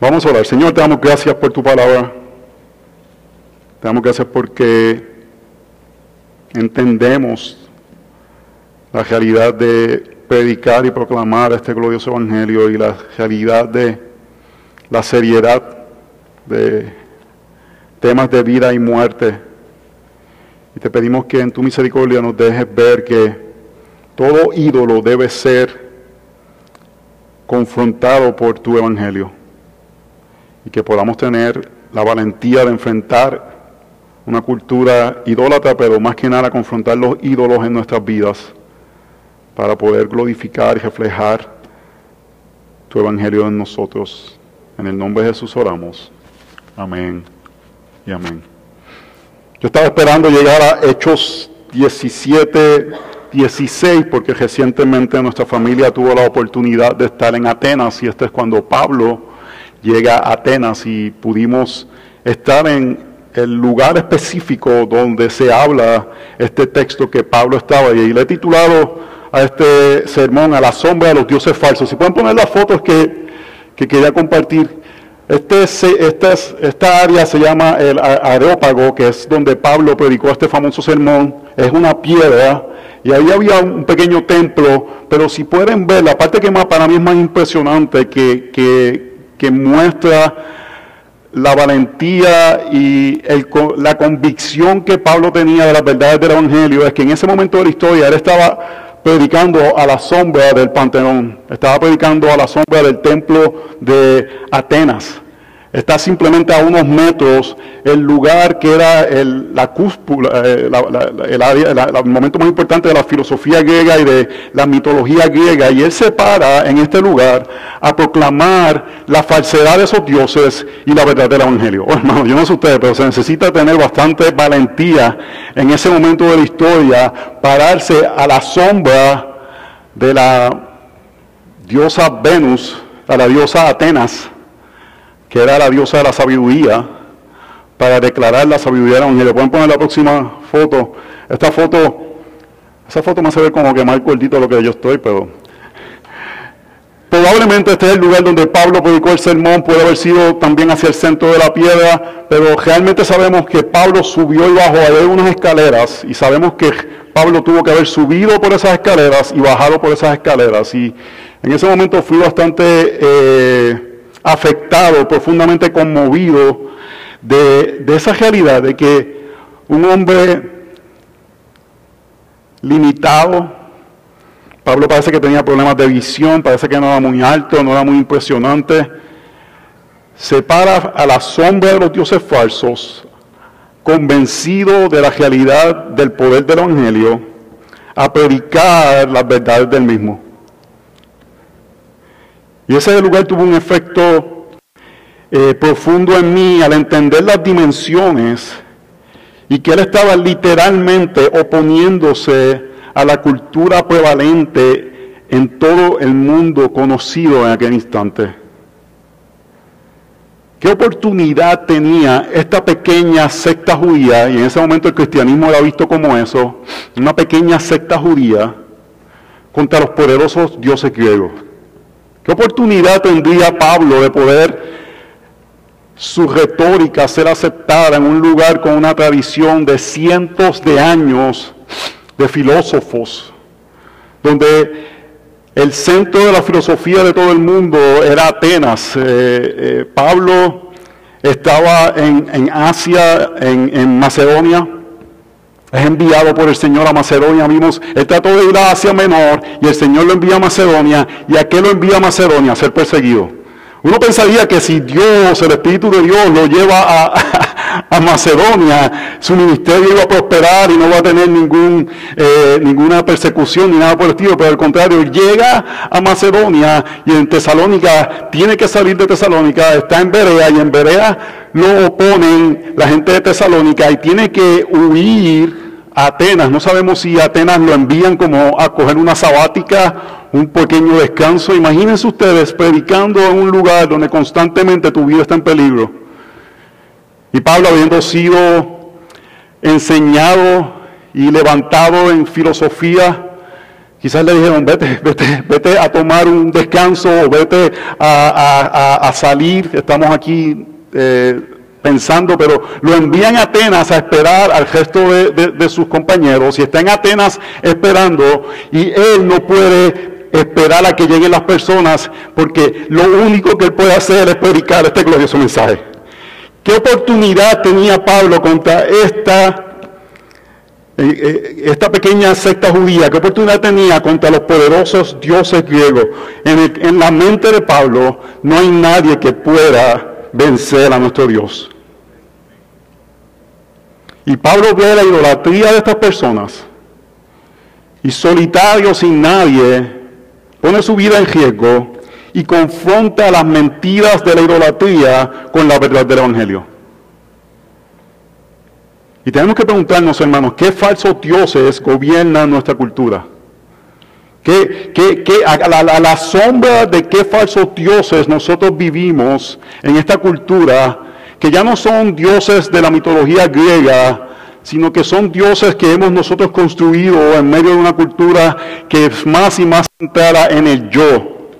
Vamos a orar. Señor, te damos gracias por tu palabra. Te damos gracias porque entendemos la realidad de predicar y proclamar este glorioso evangelio y la realidad de la seriedad de temas de vida y muerte. Y te pedimos que en tu misericordia nos dejes ver que todo ídolo debe ser confrontado por tu evangelio que podamos tener la valentía de enfrentar una cultura idólatra, pero más que nada confrontar los ídolos en nuestras vidas para poder glorificar y reflejar tu evangelio en nosotros. En el nombre de Jesús oramos. Amén y amén. Yo estaba esperando llegar a Hechos 17, 16, porque recientemente nuestra familia tuvo la oportunidad de estar en Atenas y este es cuando Pablo llega a Atenas y pudimos estar en el lugar específico donde se habla este texto que Pablo estaba y le he titulado a este sermón a la sombra de los dioses falsos. Si pueden poner las fotos que, que quería compartir. Este, esta, esta área se llama el Areópago, que es donde Pablo predicó este famoso sermón. Es una piedra y ahí había un pequeño templo, pero si pueden ver, la parte que más para mí es más impresionante, que, que que muestra la valentía y la convicción que Pablo tenía de las verdades del Evangelio es que en ese momento de la historia él estaba predicando a la sombra del Panteón, estaba predicando a la sombra del templo de Atenas. Está simplemente a unos metros el lugar que era el, la cúspula, eh, el, momento más importante de la filosofía griega y de la mitología griega. Y él se para en este lugar a proclamar la falsedad de esos dioses y la verdad del Evangelio. Oh, yo no sé ustedes, pero se necesita tener bastante valentía en ese momento de la historia, pararse a la sombra de la diosa Venus, a la diosa Atenas que era la diosa de la sabiduría, para declarar la sabiduría del Evangelio. Pueden poner la próxima foto. Esta foto, esa foto me hace ver como que más cortito lo que yo estoy, pero Probablemente este es el lugar donde Pablo predicó el sermón, puede haber sido también hacia el centro de la piedra, pero realmente sabemos que Pablo subió y bajó, hay unas escaleras, y sabemos que Pablo tuvo que haber subido por esas escaleras y bajado por esas escaleras. Y en ese momento fui bastante eh, afectado, profundamente conmovido de, esa realidad de que un hombre limitado, Pablo parece que tenía problemas de visión, parece que no era muy alto, no era muy impresionante, se para a la sombra de los dioses falsos, convencido de la realidad del poder del Evangelio, a predicar las verdades del mismo. Y ese lugar tuvo un efecto eh, profundo en mí al entender las dimensiones y que él estaba literalmente oponiéndose a la cultura prevalente en todo el mundo conocido en aquel instante. ¿Qué oportunidad tenía esta pequeña secta judía, y en ese momento el cristianismo era visto como eso, una pequeña secta judía, contra los poderosos dioses griegos? ¿Qué oportunidad tendría Pablo de poder su retórica ser aceptada en un lugar con una tradición de cientos de años de filósofos, donde el centro de la filosofía de todo el mundo era Atenas. Eh, eh, Pablo estaba en, Asia, en Macedonia, es enviado por el Señor a Macedonia. Vimos, él trató de ir a Asia Menor y el Señor lo envía a Macedonia. ¿Y a qué lo envía a Macedonia? A ser perseguido. Uno pensaría que si Dios, el Espíritu de Dios, lo lleva a, Macedonia, su ministerio iba a prosperar y no va a tener ningún, eh, ninguna persecución ni nada por el estilo. Pero al contrario, llega a Macedonia y en Tesalónica tiene que salir de Tesalónica, está en Berea y en Berea lo oponen la gente de Tesalónica y tiene que huir a Atenas. No sabemos si Atenas lo envían como a coger una sabática, un pequeño descanso. Imagínense ustedes predicando en un lugar donde constantemente tu vida está en peligro. Y Pablo habiendo sido enseñado y levantado en filosofía Quizás le dijeron, vete, vete, vete a tomar un descanso o vete a, salir. Estamos aquí eh, pensando, pero lo envían a Atenas a esperar al resto de, sus compañeros y está en Atenas esperando y él no puede esperar a que lleguen las personas porque lo único que él puede hacer es predicar este glorioso mensaje. ¿Qué oportunidad tenía Pablo contra esta eh, eh, esta pequeña secta judía, ¿qué oportunidad tenía contra los poderosos dioses griegos? En, la mente de Pablo no hay nadie que pueda vencer a nuestro Dios. Y Pablo ve la idolatría de estas personas y solitario sin nadie, pone su vida en riesgo y confronta las mentiras de la idolatría con la verdad del Evangelio. Y tenemos que preguntarnos, hermanos, ¿qué falsos dioses gobiernan nuestra cultura? ¿Qué, a, la, sombra de qué falsos dioses nosotros vivimos en esta cultura, que ya no son dioses de la mitología griega, sino que son dioses que hemos nosotros construido en medio de una cultura que es más y más centrada en el yo.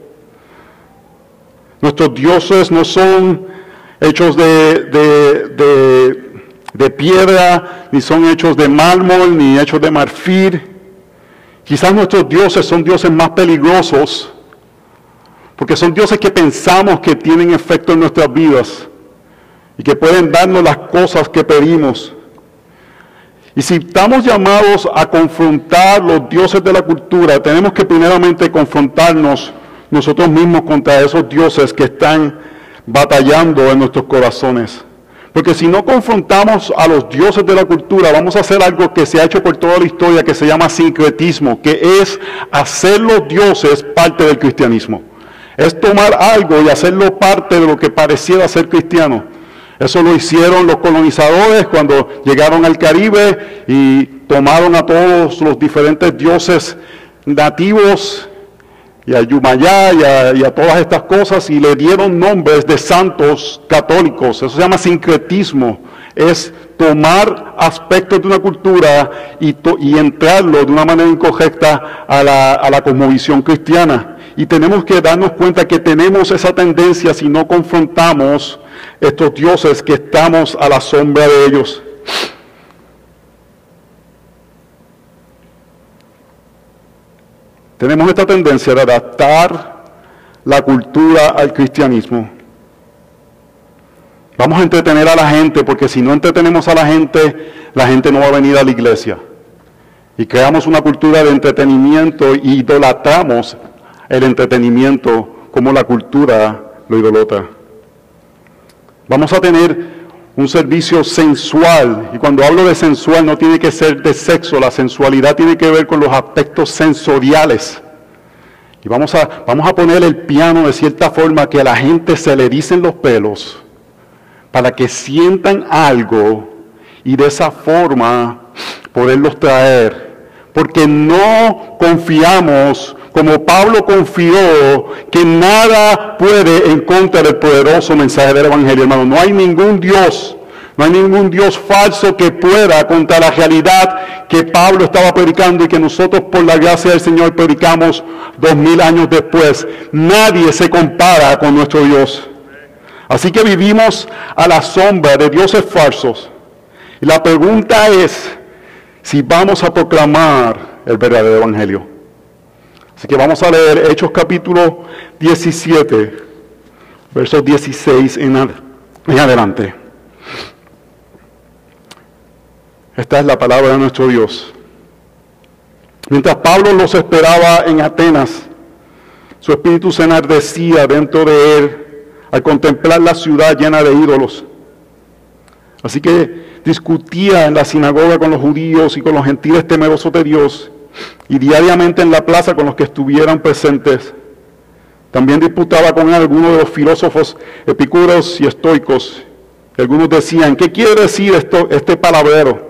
Nuestros dioses no son hechos de de piedra, ni son hechos de mármol, ni hechos de marfil. Quizás nuestros dioses son dioses más peligrosos, porque son dioses que pensamos que tienen efecto en nuestras vidas y que pueden darnos las cosas que pedimos. Y si estamos llamados a confrontar los dioses de la cultura, tenemos que primeramente confrontarnos nosotros mismos contra esos dioses que están batallando en nuestros corazones. Porque si no confrontamos a los dioses de la cultura, vamos a hacer algo que se ha hecho por toda la historia, que se llama sincretismo, que es hacer los dioses parte del cristianismo. Es tomar algo y hacerlo parte de lo que pareciera ser cristiano. Eso lo hicieron los colonizadores cuando llegaron al Caribe y tomaron a todos los diferentes dioses nativos y a Yumayá y a, todas estas cosas y le dieron nombres de santos católicos. Eso se llama sincretismo. Es tomar aspectos de una cultura y, y entrarlo de una manera incorrecta a la, a la cosmovisión cristiana. Y tenemos que darnos cuenta que tenemos esa tendencia si no confrontamos estos dioses que estamos a la sombra de ellos. Tenemos esta tendencia de adaptar la cultura al cristianismo. Vamos a entretener a la gente porque si no entretenemos a la gente, la gente no va a venir a la iglesia. Y creamos una cultura de entretenimiento y idolatramos el entretenimiento como la cultura lo idolatra. Vamos a tener un servicio sensual. Y cuando hablo de sensual no tiene que ser de sexo, la sensualidad tiene que ver con los aspectos sensoriales. Y vamos a, vamos a poner el piano de cierta forma que a la gente se le dicen los pelos para que sientan algo y de esa forma poderlos traer. Porque no confiamos como Pablo confió que nada puede en contra del poderoso mensaje del Evangelio, hermano. No hay ningún Dios, no hay ningún Dios falso que pueda contra la realidad que Pablo estaba predicando y que nosotros por la gracia del Señor predicamos dos mil años después. Nadie se compara con nuestro Dios. Así que vivimos a la sombra de dioses falsos. Y la pregunta es si vamos a proclamar el verdadero Evangelio. Así que vamos a leer Hechos capítulo 17, versos 16 en, adelante. Esta es la palabra de nuestro Dios. Mientras Pablo los esperaba en Atenas, su espíritu se enardecía dentro de él al contemplar la ciudad llena de ídolos. Así que discutía en la sinagoga con los judíos y con los gentiles temerosos de Dios y diariamente en la plaza con los que estuvieran presentes. También disputaba con algunos de los filósofos epicúreos y estoicos. algunos decían, ¿qué quiere decir esto, este palabrero?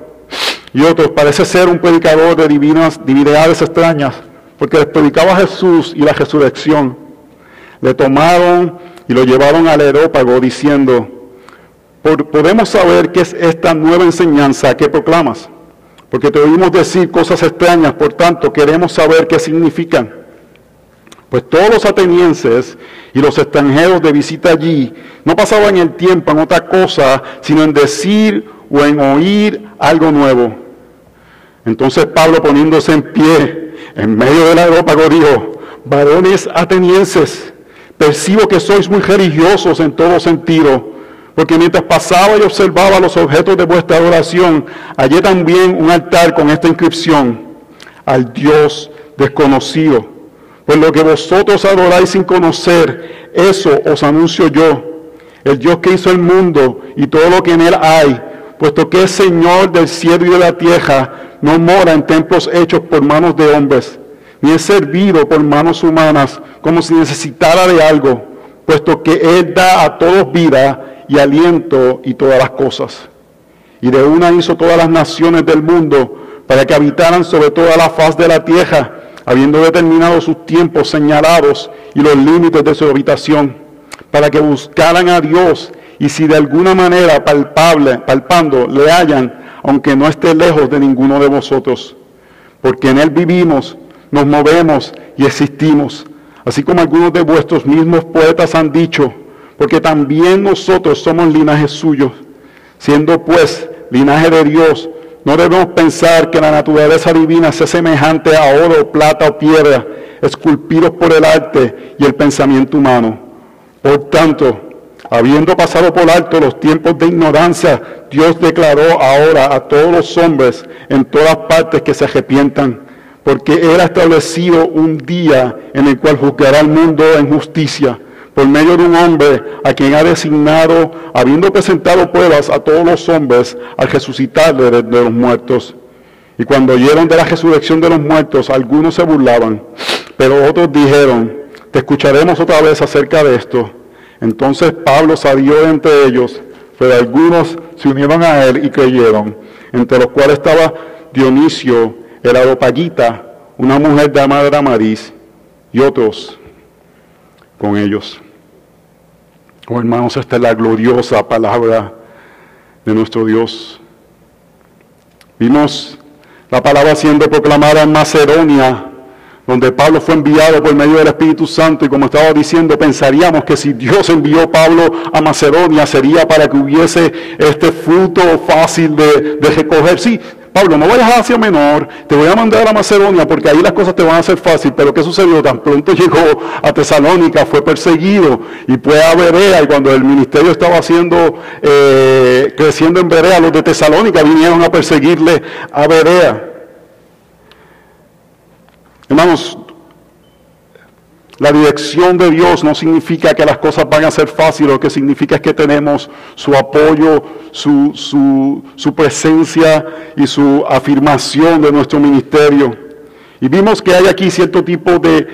Y otros, parece ser un predicador de divinas divinidades extrañas, porque les predicaba a Jesús y la resurrección. Le tomaron y lo llevaron al aerópago diciendo, podemos saber qué es esta nueva enseñanza que proclamas porque te oímos decir cosas extrañas, por tanto queremos saber qué significan. Pues todos los atenienses y los extranjeros de visita allí no pasaban el tiempo en otra cosa, sino en decir o en oír algo nuevo. Entonces Pablo poniéndose en pie en medio de la Europa dijo, varones atenienses, percibo que sois muy religiosos en todo sentido, porque mientras pasaba y observaba los objetos de vuestra adoración, hallé también un altar con esta inscripción, al Dios desconocido. Pues lo que vosotros adoráis sin conocer, eso os anuncio yo, el Dios que hizo el mundo y todo lo que en él hay, puesto que es Señor del cielo y de la tierra, no mora en templos hechos por manos de hombres, ni es servido por manos humanas como si necesitara de algo, puesto que Él da a todos vida y aliento y todas las cosas. Y de una hizo todas las naciones del mundo para que habitaran sobre toda la faz de la tierra, habiendo determinado sus tiempos señalados y los límites de su habitación, para que buscaran a Dios y si de alguna manera palpable, palpando le hallan, aunque no esté lejos de ninguno de vosotros, porque en Él vivimos, nos movemos y existimos, así como algunos de vuestros mismos poetas han dicho, porque también nosotros somos linaje suyo, siendo pues linaje de Dios, no debemos pensar que la naturaleza divina sea semejante a oro, plata o piedra, esculpidos por el arte y el pensamiento humano. Por tanto, habiendo pasado por alto los tiempos de ignorancia, Dios declaró ahora a todos los hombres en todas partes que se arrepientan porque Él ha establecido un día en el cual juzgará al mundo en justicia por medio de un hombre a quien ha designado, habiendo presentado pruebas a todos los hombres, al resucitar de, los muertos. Y cuando oyeron de la resurrección de los muertos, algunos se burlaban, pero otros dijeron, te escucharemos otra vez acerca de esto. Entonces Pablo salió de entre ellos, pero algunos se unieron a él y creyeron, entre los cuales estaba Dionisio, el Areopagita, una mujer de Madre Amadís, y otros con ellos. Oh hermanos, esta es la gloriosa palabra de nuestro Dios. Vimos la palabra siendo proclamada en Macedonia, donde Pablo fue enviado por medio del Espíritu Santo y como estaba diciendo, pensaríamos que si Dios envió a Pablo a Macedonia sería para que hubiese este fruto fácil de, de recoger. Sí, Pablo, no vayas a Asia Menor, te voy a mandar a Macedonia porque ahí las cosas te van a hacer fácil. Pero ¿qué sucedió? Tan pronto llegó a Tesalónica, fue perseguido y fue a Berea. Y cuando el ministerio estaba haciendo, eh, creciendo en Berea, los de Tesalónica vinieron a perseguirle a Berea. Hermanos, la dirección de Dios no significa que las cosas van a ser fáciles, lo que significa es que tenemos su apoyo, su, su, presencia y su afirmación de nuestro ministerio. Y vimos que hay aquí cierto tipo de,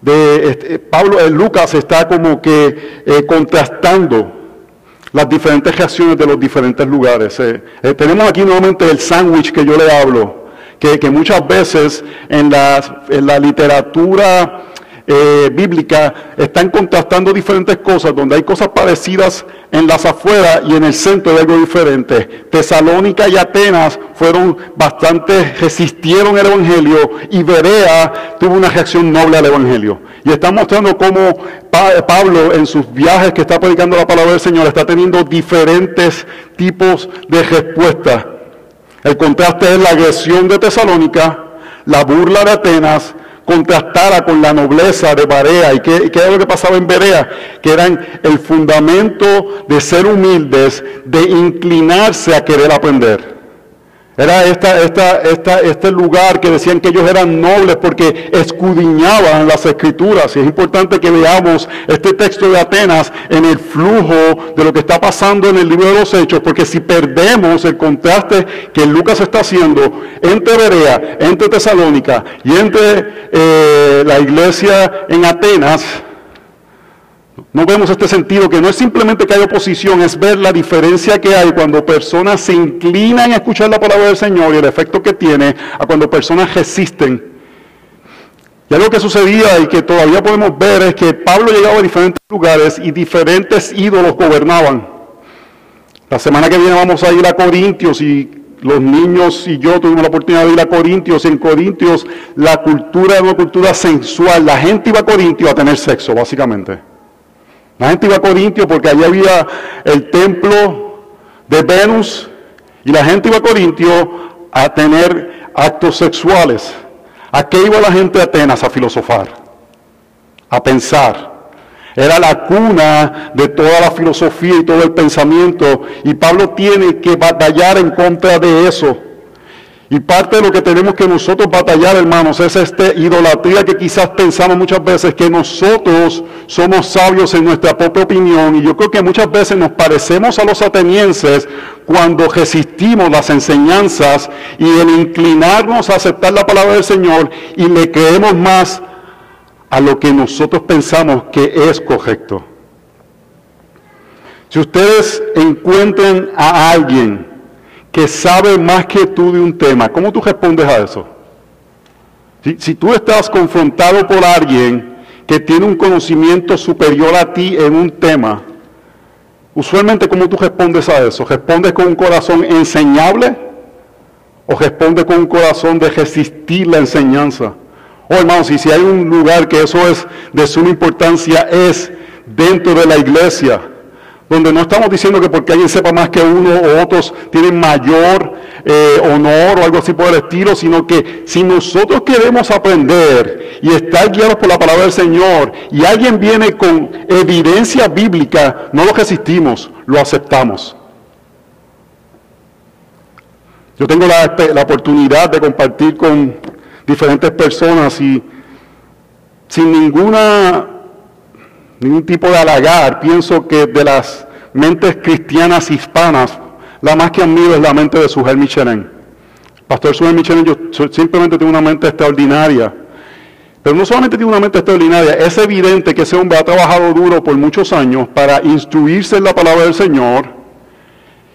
de, este, Pablo, eh, Lucas está como que eh, contrastando las diferentes reacciones de los diferentes lugares. Eh, tenemos aquí nuevamente el sándwich que yo le hablo que, muchas veces en la, en la literatura eh, bíblica están contrastando diferentes cosas, donde hay cosas parecidas en las afueras y en el centro de algo diferente. Tesalónica y Atenas fueron bastante, resistieron el Evangelio y Berea tuvo una reacción noble al Evangelio. Y está mostrando cómo Pablo en sus viajes que está predicando la palabra del Señor está teniendo diferentes tipos de respuestas. El contraste es la agresión de Tesalónica, la burla de Atenas, contrastada con la nobleza de Barea. ¿Y qué, qué, era lo que pasaba en Berea? Que eran el fundamento de ser humildes, de inclinarse a querer aprender. Era esta, esta, esta, este lugar que decían que ellos eran nobles porque escudriñaban las escrituras. Y es importante que veamos este texto de Atenas en el flujo de lo que está pasando en el libro de los Hechos, porque si perdemos el contraste que Lucas está haciendo entre Berea, entre Tesalónica y entre eh, la iglesia en Atenas, no vemos este sentido que no es simplemente que hay oposición, es ver la diferencia que hay cuando personas se inclinan a escuchar la palabra del Señor y el efecto que tiene a cuando personas resisten. Y algo que sucedía y que todavía podemos ver es que Pablo llegaba a diferentes lugares y diferentes ídolos gobernaban. La semana que viene vamos a ir a Corintios y los niños y yo tuvimos la oportunidad de ir a Corintios. En Corintios la cultura era una cultura sensual. La gente iba a Corintios a tener sexo, básicamente. La gente iba a Corintios porque allí había el templo de Venus y la gente iba a Corintios a tener actos sexuales. ¿A qué iba la gente de Atenas? A filosofar, a pensar. Era la cuna de toda la filosofía y todo el pensamiento. Y Pablo tiene que batallar en contra de eso. Y parte de lo que tenemos que nosotros batallar, hermanos, es esta idolatría que quizás pensamos muchas veces que nosotros somos sabios en nuestra propia opinión. Y yo creo que muchas veces nos parecemos a los atenienses cuando resistimos las enseñanzas y el inclinarnos a aceptar la palabra del Señor y le creemos más a lo que nosotros pensamos que es correcto. Si ustedes encuentran a alguien que sabe más que tú de un tema, ¿cómo tú respondes a eso? Si, tú estás confrontado por alguien que tiene un conocimiento superior a ti en un tema, usualmente ¿cómo tú respondes a eso? ¿Respondes con un corazón enseñable o respondes con un corazón de resistir la enseñanza? Oh, hermanos, y si hay un lugar que eso es de suma importancia, es dentro de la iglesia, donde no estamos diciendo que porque alguien sepa más que uno o otros tienen mayor eh, honor o algo así por el estilo, sino que si nosotros queremos aprender y estar guiados por la palabra del Señor y alguien viene con evidencia bíblica, no lo resistimos, lo aceptamos. Yo tengo la, la oportunidad de compartir con diferentes personas y sin ninguna, ningún tipo de halagar, pienso que de las mentes cristianas hispanas, la más que admiro es la mente de Sujel Michelin. Pastor Sujel Michelin, yo simplemente tiene una mente extraordinaria. Pero no solamente tiene una mente extraordinaria, es evidente que ese hombre ha trabajado duro por muchos años para instruirse en la palabra del Señor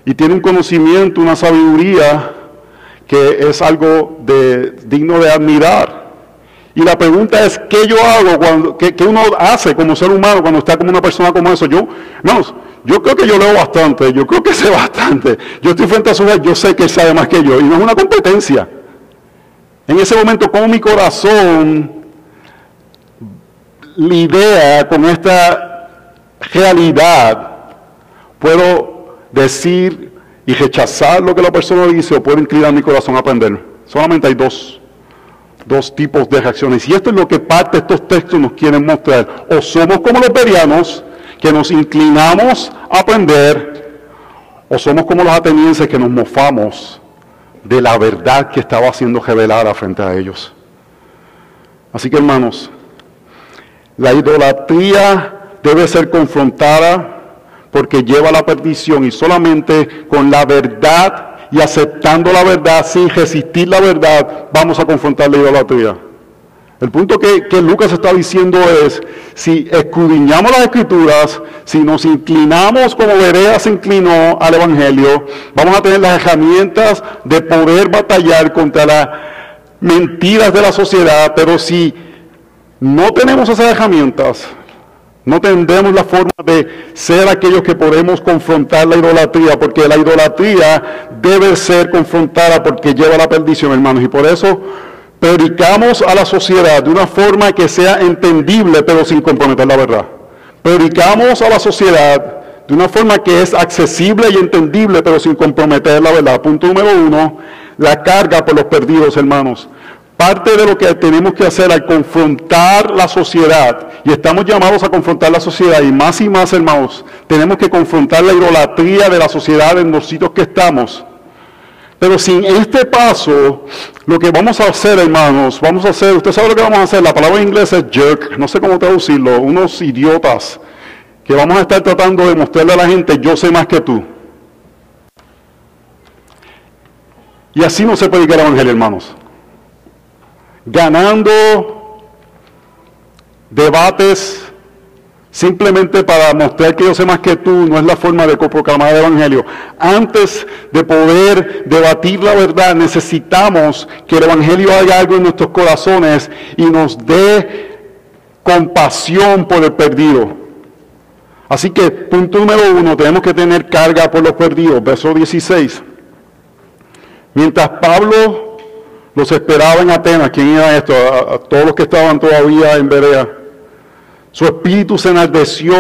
y tiene un conocimiento, una sabiduría que es algo de, digno de admirar. Y la pregunta es, ¿qué yo hago, cuando, qué, uno hace como ser humano cuando está como una persona como eso? Yo, no, yo creo que yo leo bastante, yo creo que sé bastante. Yo estoy frente a su vez, yo sé que sabe más que yo. Y no es una competencia. En ese momento, como mi corazón lidia con esta realidad, puedo decir y rechazar lo que la persona dice o puedo inclinar mi corazón a aprender. Solamente hay dos, dos tipos de reacciones. Y esto es lo que parte de estos textos nos quieren mostrar. O somos como los perianos, que nos inclinamos a aprender, o somos como los atenienses que nos mofamos de la verdad que estaba siendo revelada frente a ellos. Así que hermanos, la idolatría debe ser confrontada porque lleva a la perdición y solamente con la verdad y aceptando la verdad sin resistir la verdad vamos a confrontar la idolatría. El punto que, Lucas está diciendo es, si escudriñamos las escrituras, si nos inclinamos como Berea se inclinó al Evangelio, vamos a tener las herramientas de poder batallar contra las mentiras de la sociedad, pero si no tenemos esas herramientas, no tendremos la forma de ser aquellos que podemos confrontar la idolatría, porque la idolatría debe ser confrontada porque lleva a la perdición, hermanos. Y por eso predicamos a la sociedad de una forma que sea entendible, pero sin comprometer la verdad. Predicamos a la sociedad de una forma que es accesible y entendible, pero sin comprometer la verdad. Punto número uno, la carga por los perdidos, hermanos. Parte de lo que tenemos que hacer al confrontar la sociedad, y estamos llamados a confrontar la sociedad, y más y más, hermanos, tenemos que confrontar la idolatría de la sociedad en los sitios que estamos. Pero sin este paso, lo que vamos a hacer, hermanos, vamos a hacer, usted sabe lo que vamos a hacer, la palabra en inglés es jerk, no sé cómo traducirlo, unos idiotas, que vamos a estar tratando de mostrarle a la gente, yo sé más que tú. Y así no se puede el evangelio, hermanos ganando debates simplemente para mostrar que yo sé más que tú, no es la forma de proclamar el Evangelio. Antes de poder debatir la verdad, necesitamos que el Evangelio haga algo en nuestros corazones y nos dé compasión por el perdido. Así que, punto número uno, tenemos que tener carga por los perdidos. Verso 16. Mientras Pablo los esperaba en Atenas, ¿quién era esto? A, todos los que estaban todavía en Berea. Su espíritu se enardeció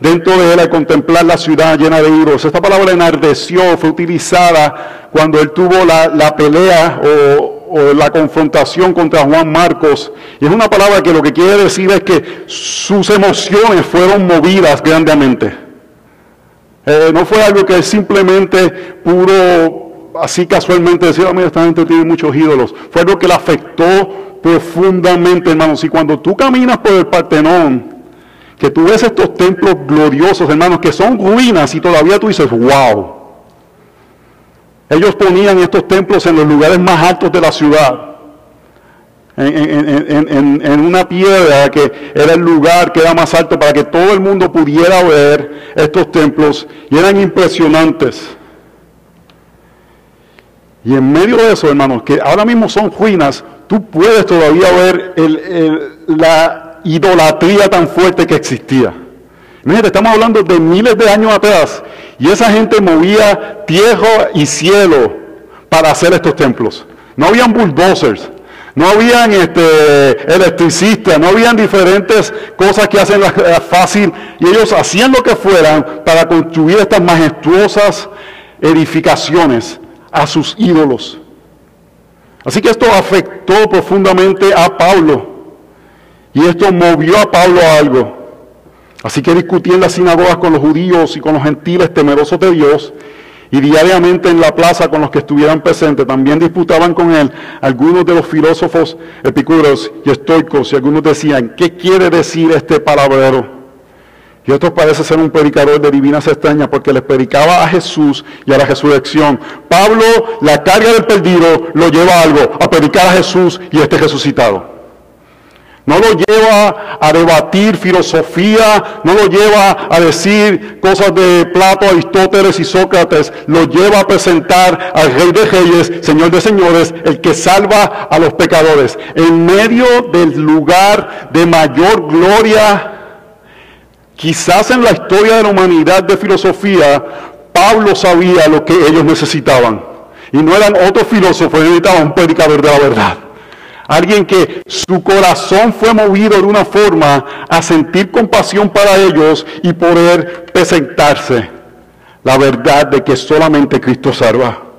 dentro de él al contemplar la ciudad llena de ídolos. Esta palabra enardeció fue utilizada cuando él tuvo la, pelea o, o, la confrontación contra Juan Marcos. Y es una palabra que lo que quiere decir es que sus emociones fueron movidas grandemente. Eh, no fue algo que simplemente puro, así casualmente decir, ah, mira, esta gente tiene muchos ídolos. Fue algo que le afectó profundamente, hermanos. Y cuando tú caminas por el Partenón, que tú ves estos templos gloriosos, hermanos, que son ruinas y todavía tú dices, wow. Ellos ponían estos templos en los lugares más altos de la ciudad en, una piedra que era el lugar que era más alto para que todo el mundo pudiera ver estos templos y eran impresionantes. Y en medio de eso, hermanos, que ahora mismo son ruinas, tú puedes todavía ver la idolatría tan fuerte que existía. Imagínate, estamos hablando de miles de años atrás y esa gente movía tierra y cielo para hacer estos templos. No habían bulldozers, no habían este, electricistas, no habían diferentes cosas que hacen fácil. Y ellos hacían lo que fueran para construir estas majestuosas edificaciones a sus ídolos. Así que esto afectó profundamente a Pablo. Y esto movió a Pablo a algo. Así que discutía en las sinagogas con los judíos y con los gentiles temerosos de Dios y diariamente en la plaza con los que estuvieran presentes también disputaban con él algunos de los filósofos epicúreos y estoicos y algunos decían, ¿qué quiere decir este palabrero? Y otros parece ser un predicador de divinas extrañas porque les predicaba a Jesús y a la resurrección. Pablo, la carga del perdido, lo lleva a algo, a predicar a Jesús y este resucitado. No lo lleva a debatir filosofía, no lo lleva a decir cosas de Plato, Aristóteles y Sócrates, lo lleva a presentar al Rey de Reyes, Señor de Señores, el que salva a los pecadores. En medio del lugar de mayor gloria, quizás en la historia de la humanidad de filosofía, Pablo sabía lo que ellos necesitaban. Y no eran otros filósofos, necesitaban un predicador de la verdad. Alguien que su corazón fue movido de una forma a sentir compasión para ellos y poder presentarse la verdad de que solamente Cristo salva.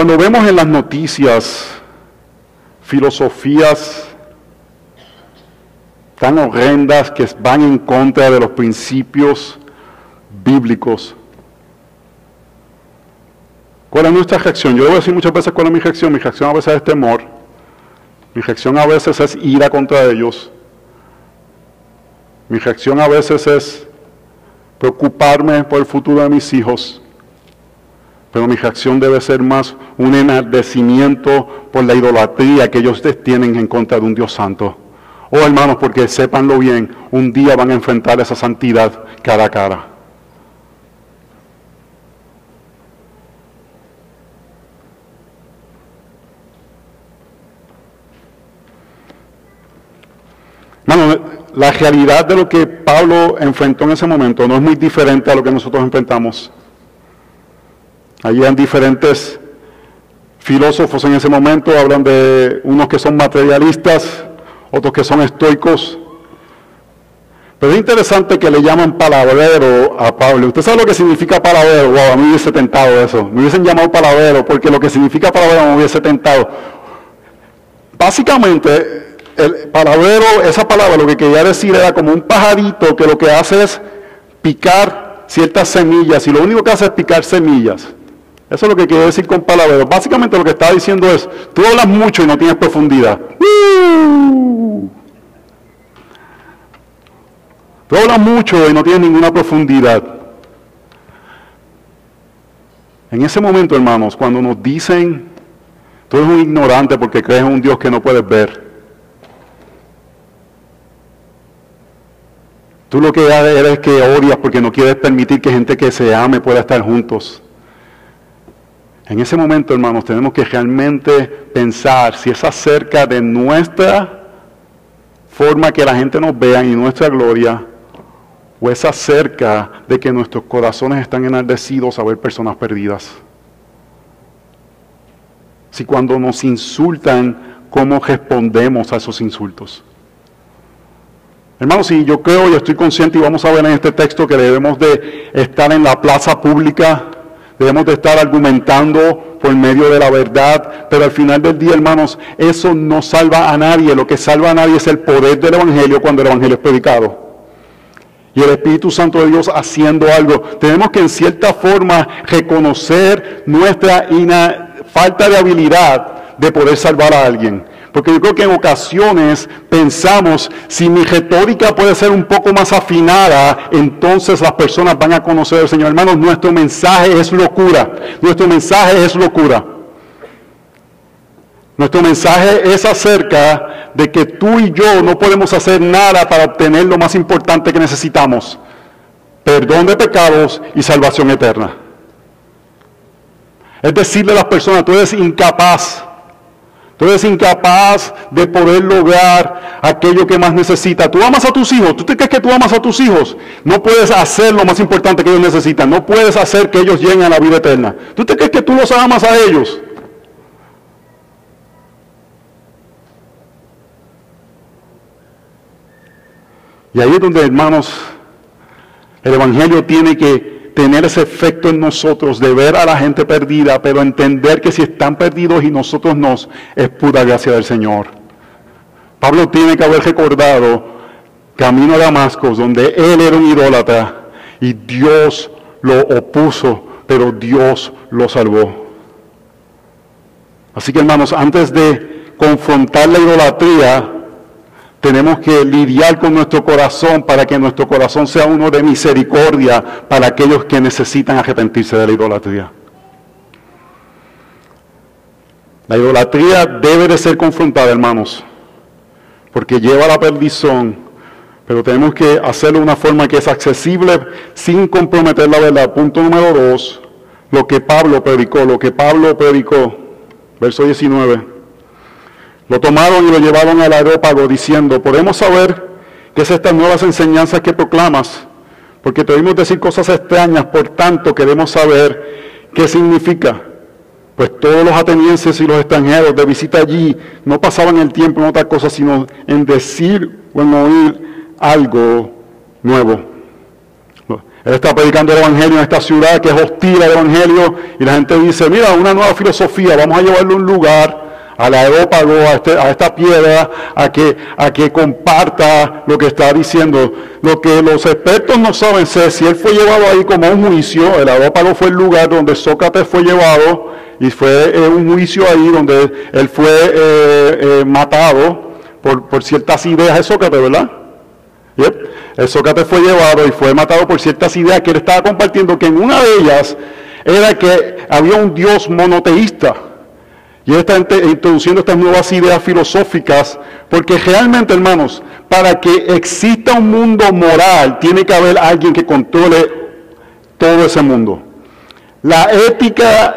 Cuando vemos en las noticias filosofías tan horrendas que van en contra de los principios bíblicos. ¿Cuál es nuestra reacción? Yo a decir muchas veces cuál es mi reacción. Mi reacción a veces es temor. Mi reacción a veces es ira contra ellos. Mi reacción a veces es preocuparme por el futuro de mis hijos. Pero mi reacción debe ser más un enardecimiento por la idolatría que ellos tienen en contra de un Dios santo. Oh hermanos, porque sépanlo bien, un día van a enfrentar esa santidad cara a cara. Hermano, la realidad de lo que Pablo enfrentó en ese momento no es muy diferente a lo que nosotros enfrentamos. Habían diferentes filósofos en ese momento, hablan de unos que son materialistas, otros que son estoicos. Pero es interesante que le llaman palabrero a Pablo. ¿Usted sabe lo que significa palabrero? Wow, a mí me hubiese tentado eso. Me hubiesen llamado palabrero porque lo que significa palabrero me hubiese tentado. Básicamente, el palabrero, esa palabra lo que quería decir era como un pajarito que lo que hace es picar ciertas semillas y lo único que hace es picar semillas. Eso es lo que quiere decir con palabrero. Básicamente lo que está diciendo es, tú hablas mucho y no tienes profundidad. Tú hablas mucho y no tienes ninguna profundidad. En ese momento, hermanos, cuando nos dicen, tú eres un ignorante porque crees en un Dios que no puedes ver. Tú lo que eres es que odias porque no quieres permitir que gente que se ame pueda estar juntos. En ese momento, hermanos, tenemos que realmente pensar si es acerca de nuestra forma que la gente nos vea y nuestra gloria, o es acerca de que nuestros corazones están enardecidos a ver personas perdidas. Si cuando nos insultan, ¿cómo respondemos a esos insultos? Hermanos, si yo creo y estoy consciente y vamos a ver en este texto que debemos de estar en la plaza pública, debemos de estar argumentando por medio de la verdad, pero al final del día, hermanos, eso no salva a nadie, lo que salva a nadie es el poder del Evangelio cuando el Evangelio es predicado. Y el Espíritu Santo de Dios haciendo algo. Tenemos que en cierta forma reconocer nuestra falta de habilidad de poder salvar a alguien. Porque yo creo que en ocasiones pensamos, si mi retórica puede ser un poco más afinada, entonces las personas van a conocer Señor. Hermanos, nuestro mensaje es locura. Nuestro mensaje es locura. Nuestro mensaje es acerca de que tú y yo no podemos hacer nada para obtener lo más importante que necesitamos. Perdón de pecados y salvación eterna. Es decirle a las personas, tú eres incapaz Tú eres incapaz de poder lograr aquello que más necesita. Tú amas a tus hijos. ¿Tú te crees que tú amas a tus hijos? No puedes hacer lo más importante que ellos necesitan. No puedes hacer que ellos lleguen a la vida eterna. ¿Tú te crees que tú los amas a ellos? Y ahí es donde, hermanos, el Evangelio tiene que tener ese efecto en nosotros de ver a la gente perdida, pero entender que si están perdidos y nosotros no, es pura gracia del Señor. Pablo tiene que haber recordado camino a Damasco, donde él era un idólatra y Dios lo opuso, pero Dios lo salvó. Así que hermanos, antes de confrontar la idolatría, tenemos que lidiar con nuestro corazón para que nuestro corazón sea uno de misericordia para aquellos que necesitan arrepentirse de la idolatría. La idolatría debe de ser confrontada, hermanos, porque lleva la perdición, pero tenemos que hacerlo de una forma que es accesible sin comprometer la verdad. Punto número dos, lo que Pablo predicó, lo que Pablo predicó, verso 19. Lo tomaron y lo llevaron al aerópago diciendo, podemos saber qué es estas nuevas enseñanzas que proclamas, porque te oímos decir cosas extrañas, por tanto queremos saber qué significa. Pues todos los atenienses y los extranjeros de visita allí no pasaban el tiempo en otra cosa, sino en decir o en oír algo nuevo. Él está predicando el Evangelio en esta ciudad que es hostil al Evangelio y la gente dice, mira, una nueva filosofía, vamos a llevarlo a un lugar al aerópago, a, este, a esta piedra, a que, a que comparta lo que está diciendo. Lo que los expertos no saben es si él fue llevado ahí como un juicio, el aerópago fue el lugar donde Sócrates fue llevado y fue eh, un juicio ahí donde él fue eh, eh, matado por, por, ciertas ideas de Sócrates, ¿verdad? El Sócrates fue llevado y fue matado por ciertas ideas que él estaba compartiendo, que en una de ellas era que había un Dios monoteísta y él está introduciendo estas nuevas ideas filosóficas, porque realmente, hermanos, para que exista un mundo moral, tiene que haber alguien que controle todo ese mundo. La ética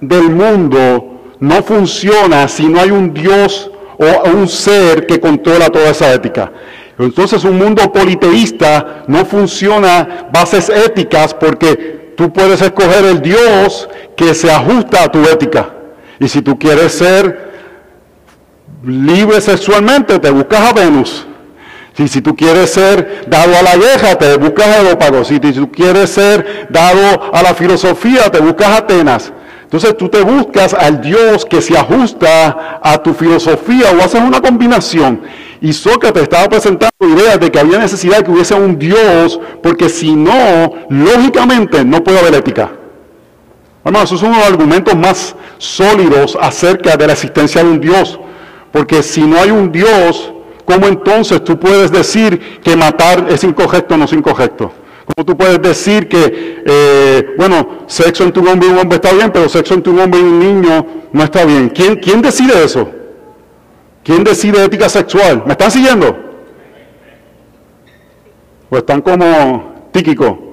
del mundo no funciona si no hay un Dios o un ser que controla toda esa ética. Entonces un mundo politeísta no funciona bases éticas porque tú puedes escoger el Dios que se ajusta a tu ética. Y si tú quieres ser libre sexualmente, te buscas a Venus. Y si tú quieres ser dado a la guerra, te buscas a Edópago. Si tú quieres ser dado a la filosofía, te buscas a Atenas. Entonces tú te buscas al Dios que se ajusta a tu filosofía o haces una combinación. Y Sócrates estaba presentando ideas de que había necesidad de que hubiese un Dios, porque si no, lógicamente no puede haber ética. Hermanos, esos son los argumentos más sólidos acerca de la existencia de un Dios. Porque si no hay un Dios, ¿cómo entonces tú puedes decir que matar es incorrecto o no es incorrecto? ¿Cómo tú puedes decir que, eh, bueno, sexo entre un hombre y un hombre está bien, pero sexo entre un hombre y un niño no está bien? ¿Quién, quién decide eso? ¿Quién decide ética sexual? ¿Me están siguiendo? ¿O están como tíquicos?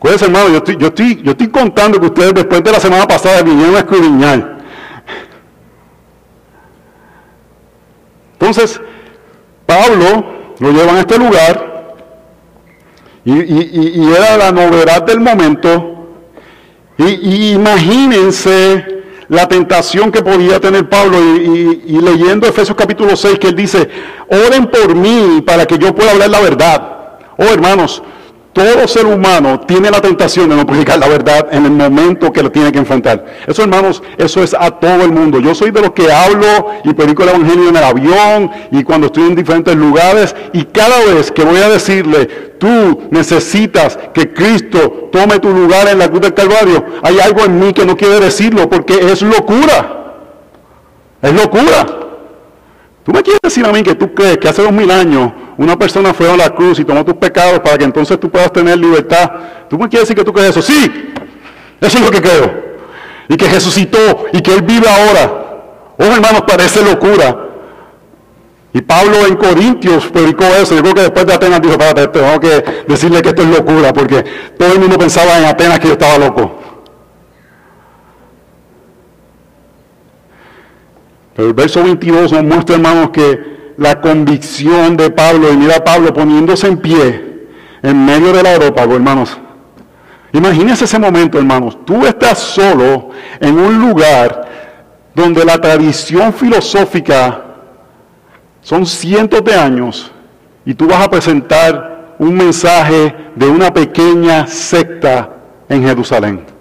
Pues hermano, yo estoy, yo, estoy, yo estoy contando que ustedes después de la semana pasada vinieron a escudriñar. Entonces, Pablo lo llevan a este lugar y, era la novedad del momento. Y, imagínense la tentación que podía tener Pablo y, leyendo Efesios capítulo 6 que él dice, oren por mí para que yo pueda hablar la verdad. Oh hermanos, todo ser humano tiene la tentación de no predicar la verdad en el momento que lo tiene que enfrentar. Eso, hermanos, eso es a todo el mundo. Yo soy de los que hablo y predico el Evangelio en el avión y cuando estoy en diferentes lugares y cada vez que voy a decirle, tú necesitas que Cristo tome tu lugar en la cruz del Calvario, hay algo en mí que no quiere decirlo porque es locura. Es locura. ¿Tú me quieres decir a mí que tú crees que hace dos mil años una persona fue a la cruz y tomó tus pecados para que entonces tú puedas tener libertad? ¿Tú me quieres decir que tú crees eso? Sí, eso es lo que creo. Y que resucitó y que Él vive ahora. Oh, hermanos, parece locura. Y Pablo en Corintios predicó eso. Yo creo que después de Atenas dijo, espérate, tengo que decirle que esto es locura, porque todo el mundo pensaba en Atenas que yo estaba loco. Pero el verso 22 nos muestra, hermanos, que la convicción de Pablo, y mira Pablo poniéndose en pie en medio del aerópago, hermanos. Imagínense ese momento, hermanos. Tú estás solo en un lugar donde la tradición filosófica son cientos de años y tú vas a presentar un mensaje de una pequeña secta en Jerusalén.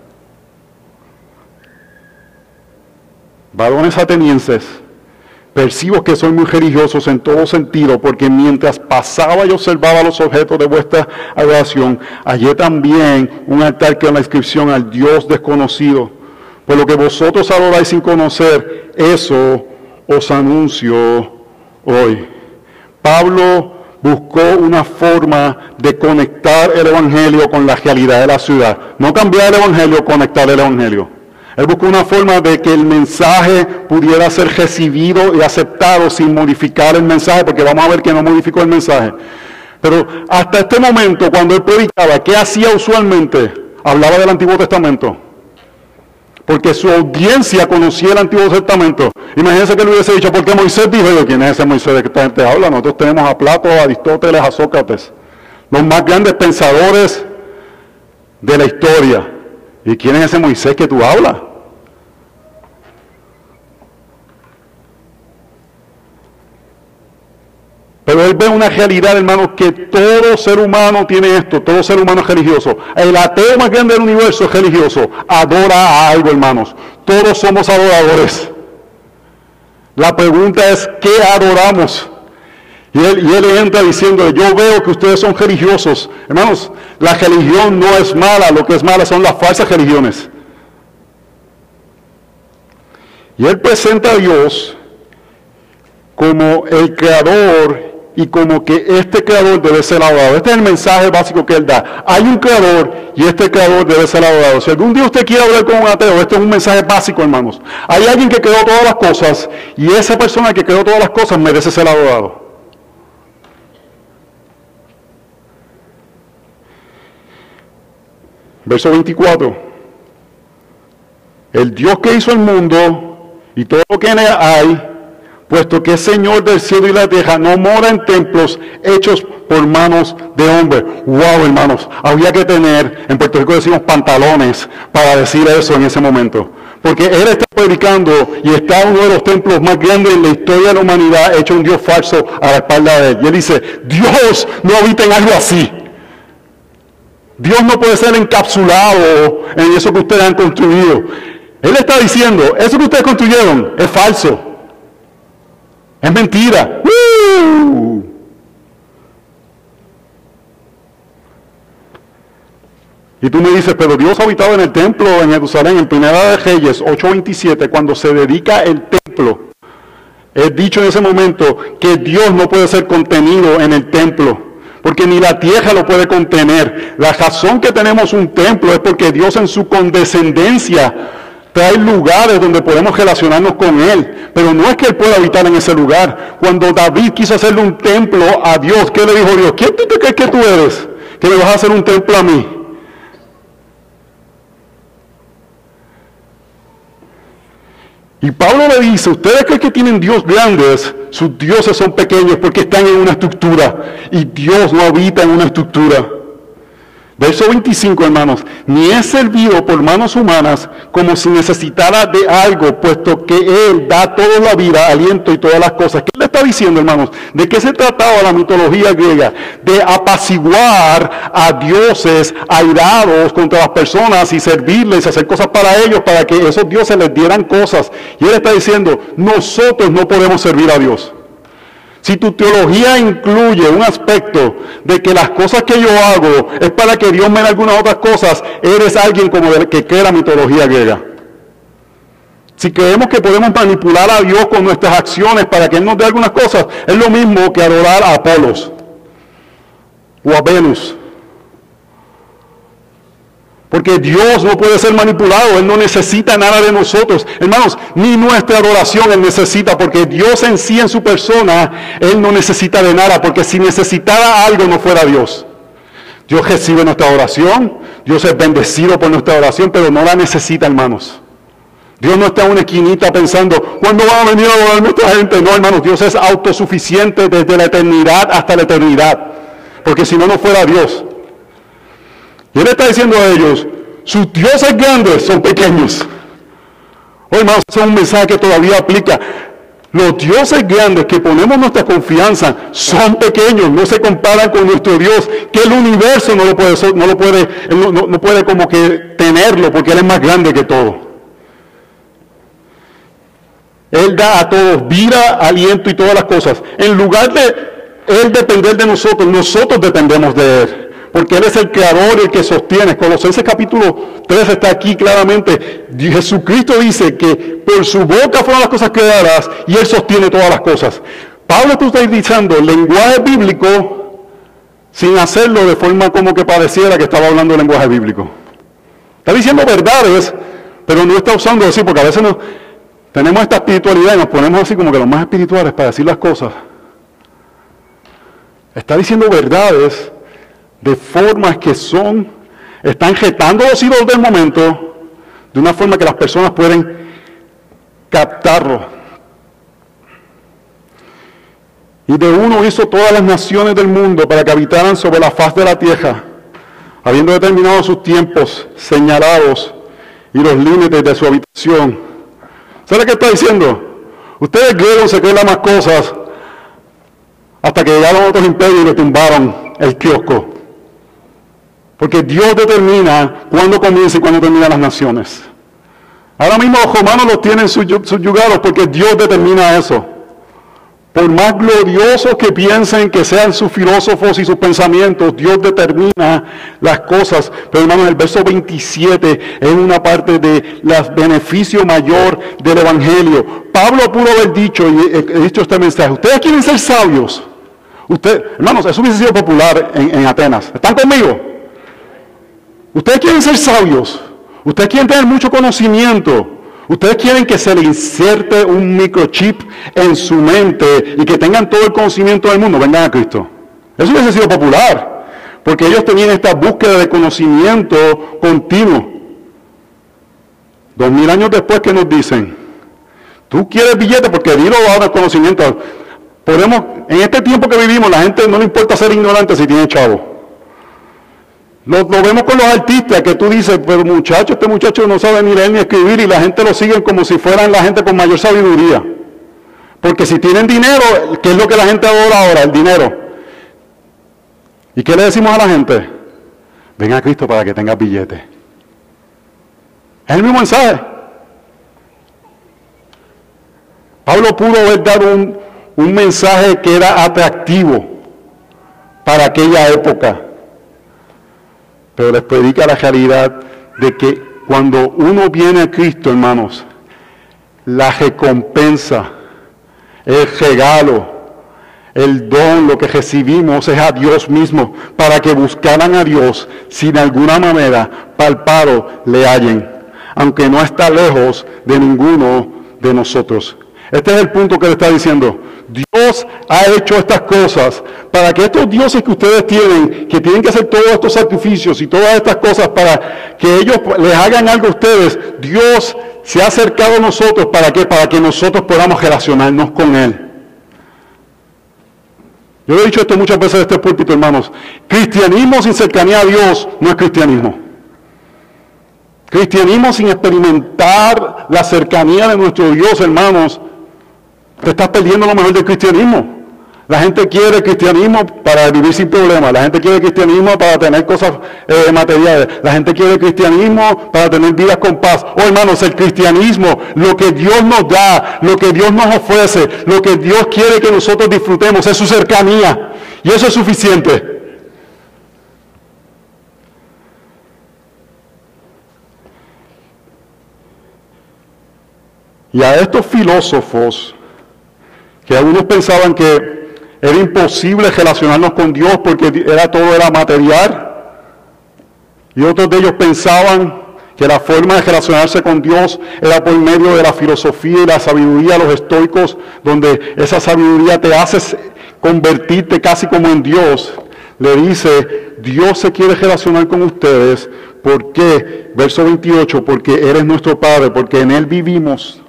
varones atenienses, percibo que soy muy religiosos en todo sentido, porque mientras pasaba y observaba los objetos de vuestra adoración, hallé también un altar que la inscripción al Dios desconocido. Por lo que vosotros adoráis sin conocer, eso os anuncio hoy. Pablo buscó una forma de conectar el Evangelio con la realidad de la ciudad. No cambiar el Evangelio, conectar el Evangelio. Él buscó una forma de que el mensaje pudiera ser recibido y aceptado sin modificar el mensaje, porque vamos a ver que no modificó el mensaje. Pero hasta este momento, cuando él predicaba, ¿qué hacía usualmente? Hablaba del Antiguo Testamento. Porque su audiencia conocía el Antiguo Testamento. Imagínense que le hubiese dicho, porque Moisés dijo, ¿quién es ese Moisés de que esta gente habla? Nosotros tenemos a Plato, a Aristóteles, a Sócrates. Los más grandes pensadores de la historia. ¿Y quién es ese Moisés que tú hablas? Pero él ve una realidad, hermano, que todo ser humano tiene esto, todo ser humano es religioso. El ateo más grande del universo es religioso, adora a algo, hermanos. Todos somos adoradores. La pregunta es, ¿qué adoramos? Y él, y él entra diciendo, yo veo que ustedes son religiosos. Hermanos, la religión no es mala, lo que es mala son las falsas religiones. Y él presenta a Dios como el creador y como que este creador debe ser adorado. Este es el mensaje básico que él da. Hay un creador y este creador debe ser adorado. Si algún día usted quiere hablar con un ateo, este es un mensaje básico, hermanos. Hay alguien que creó todas las cosas y esa persona que creó todas las cosas merece ser adorado. Verso 24. El Dios que hizo el mundo y todo lo que en él hay, puesto que es Señor del cielo y la tierra, no mora en templos hechos por manos de hombre. Wow, hermanos, había que tener, en Puerto Rico decimos pantalones para decir eso en ese momento. Porque él está predicando y está uno de los templos más grandes en la historia de la humanidad, hecho un Dios falso a la espalda de él. Y él dice, Dios no habita en algo así. Dios no puede ser encapsulado en eso que ustedes han construido. Él está diciendo, eso que ustedes construyeron es falso. Es mentira. Y tú me dices, pero Dios habitaba en el templo en Jerusalén, en Primera de Reyes 8:27, cuando se dedica el templo. Es dicho en ese momento que Dios no puede ser contenido en el templo porque ni la tierra lo puede contener. La razón que tenemos un templo es porque Dios en su condescendencia trae lugares donde podemos relacionarnos con Él, pero no es que Él pueda habitar en ese lugar. Cuando David quiso hacerle un templo a Dios, ¿qué le dijo Dios? ¿Quién tú te crees que tú eres? Que me vas a hacer un templo a mí. Y Pablo le dice, ustedes creen que tienen Dios grandes, sus dioses son pequeños porque están en una estructura y Dios no habita en una estructura. Verso 25, hermanos, ni es servido por manos humanas como si necesitara de algo, puesto que Él da toda la vida, aliento y todas las cosas. ¿Qué le está diciendo, hermanos? ¿De qué se trataba la mitología griega? De apaciguar a dioses airados contra las personas y servirles, hacer cosas para ellos, para que esos dioses les dieran cosas. Y Él está diciendo, nosotros no podemos servir a Dios. Si tu teología incluye un aspecto de que las cosas que yo hago es para que Dios me dé algunas otras cosas, eres alguien como el que cree la mitología griega. Si creemos que podemos manipular a Dios con nuestras acciones para que Él nos dé algunas cosas, es lo mismo que adorar a Apolos o a Venus porque Dios no puede ser manipulado, Él no necesita nada de nosotros. Hermanos, ni nuestra adoración Él necesita, porque Dios en sí, en su persona, Él no necesita de nada, porque si necesitara algo no fuera Dios. Dios recibe nuestra oración, Dios es bendecido por nuestra oración, pero no la necesita, hermanos. Dios no está en una esquinita pensando, ¿cuándo va a venir a adorar nuestra gente? No, hermanos, Dios es autosuficiente desde la eternidad hasta la eternidad, porque si no, no fuera Dios. Y él está diciendo a ellos, sus dioses grandes son pequeños. Hoy más, es un mensaje que todavía aplica. Los dioses grandes que ponemos nuestra confianza son pequeños, no se comparan con nuestro Dios, que el universo no lo puede, no lo puede, no, no puede como que tenerlo, porque Él es más grande que todo. Él da a todos vida, aliento y todas las cosas. En lugar de Él depender de nosotros, nosotros dependemos de Él porque Él es el creador y el que sostiene. Colosenses capítulo 3 está aquí claramente. Jesucristo dice que por su boca fueron las cosas creadas y Él sostiene todas las cosas. Pablo está utilizando lenguaje bíblico sin hacerlo de forma como que pareciera que estaba hablando lenguaje bíblico. Está diciendo verdades, pero no está usando así, porque a veces tenemos esta espiritualidad y nos ponemos así como que los más espirituales para decir las cosas. Está diciendo verdades de formas que son, están retando los ídolos del momento, de una forma que las personas pueden captarlo. Y de uno hizo todas las naciones del mundo para que habitaran sobre la faz de la tierra, habiendo determinado sus tiempos señalados y los límites de su habitación. ¿Sabe qué está diciendo? Ustedes creen se creen más cosas hasta que llegaron otros imperios y le tumbaron el kiosco. Porque Dios determina cuándo comienza y cuándo terminan las naciones. Ahora mismo los romanos los tienen subyugados porque Dios determina eso. Por más gloriosos que piensen que sean sus filósofos y sus pensamientos, Dios determina las cosas. Pero hermano, el verso 27 es una parte del beneficio mayor del Evangelio. Pablo pudo haber dicho, y dicho este mensaje, ustedes quieren ser sabios. Usted, hermanos, eso hubiese sido popular en Atenas. ¿Están conmigo? Ustedes quieren ser sabios. Ustedes quieren tener mucho conocimiento. Ustedes quieren que se le inserte un microchip en su mente y que tengan todo el conocimiento del mundo. Vengan a Cristo. Eso hubiese sido popular. Porque ellos tenían esta búsqueda de conocimiento continuo. Dos mil años después que nos dicen, tú quieres billete porque Dios va a dar conocimiento. Podemos, en este tiempo que vivimos, la gente no le importa ser ignorante si tiene chavo. Lo, vemos con los artistas que tú dices, pero muchacho, este muchacho no sabe ni leer ni escribir y la gente lo sigue como si fueran la gente con mayor sabiduría. Porque si tienen dinero, ¿qué es lo que la gente adora ahora? El dinero. ¿Y qué le decimos a la gente? Ven a Cristo para que tengas billete. Es el mismo mensaje. Pablo pudo dado un, un mensaje que era atractivo para aquella época pero les predica la realidad de que cuando uno viene a Cristo, hermanos, la recompensa, el regalo, el don, lo que recibimos es a Dios mismo, para que buscaran a Dios si alguna manera palpado le hallen, aunque no está lejos de ninguno de nosotros. Este es el punto que le está diciendo. Dios ha hecho estas cosas para que estos dioses que ustedes tienen, que tienen que hacer todos estos sacrificios y todas estas cosas para que ellos les hagan algo a ustedes, Dios se ha acercado a nosotros para que para que nosotros podamos relacionarnos con él. Yo he dicho esto muchas veces en este púlpito, hermanos. Cristianismo sin cercanía a Dios no es cristianismo. Cristianismo sin experimentar la cercanía de nuestro Dios, hermanos, te estás perdiendo lo mejor del cristianismo. La gente quiere cristianismo para vivir sin problemas. La gente quiere cristianismo para tener cosas eh, materiales. La gente quiere cristianismo para tener vidas con paz. Oh hermanos, el cristianismo, lo que Dios nos da, lo que Dios nos ofrece, lo que Dios quiere que nosotros disfrutemos es su cercanía. Y eso es suficiente. Y a estos filósofos, que algunos pensaban que era imposible relacionarnos con Dios porque era todo era material, y otros de ellos pensaban que la forma de relacionarse con Dios era por medio de la filosofía y la sabiduría de los estoicos, donde esa sabiduría te hace convertirte casi como en Dios. Le dice, Dios se quiere relacionar con ustedes. ¿Por qué? Verso 28, porque eres nuestro Padre, porque en Él vivimos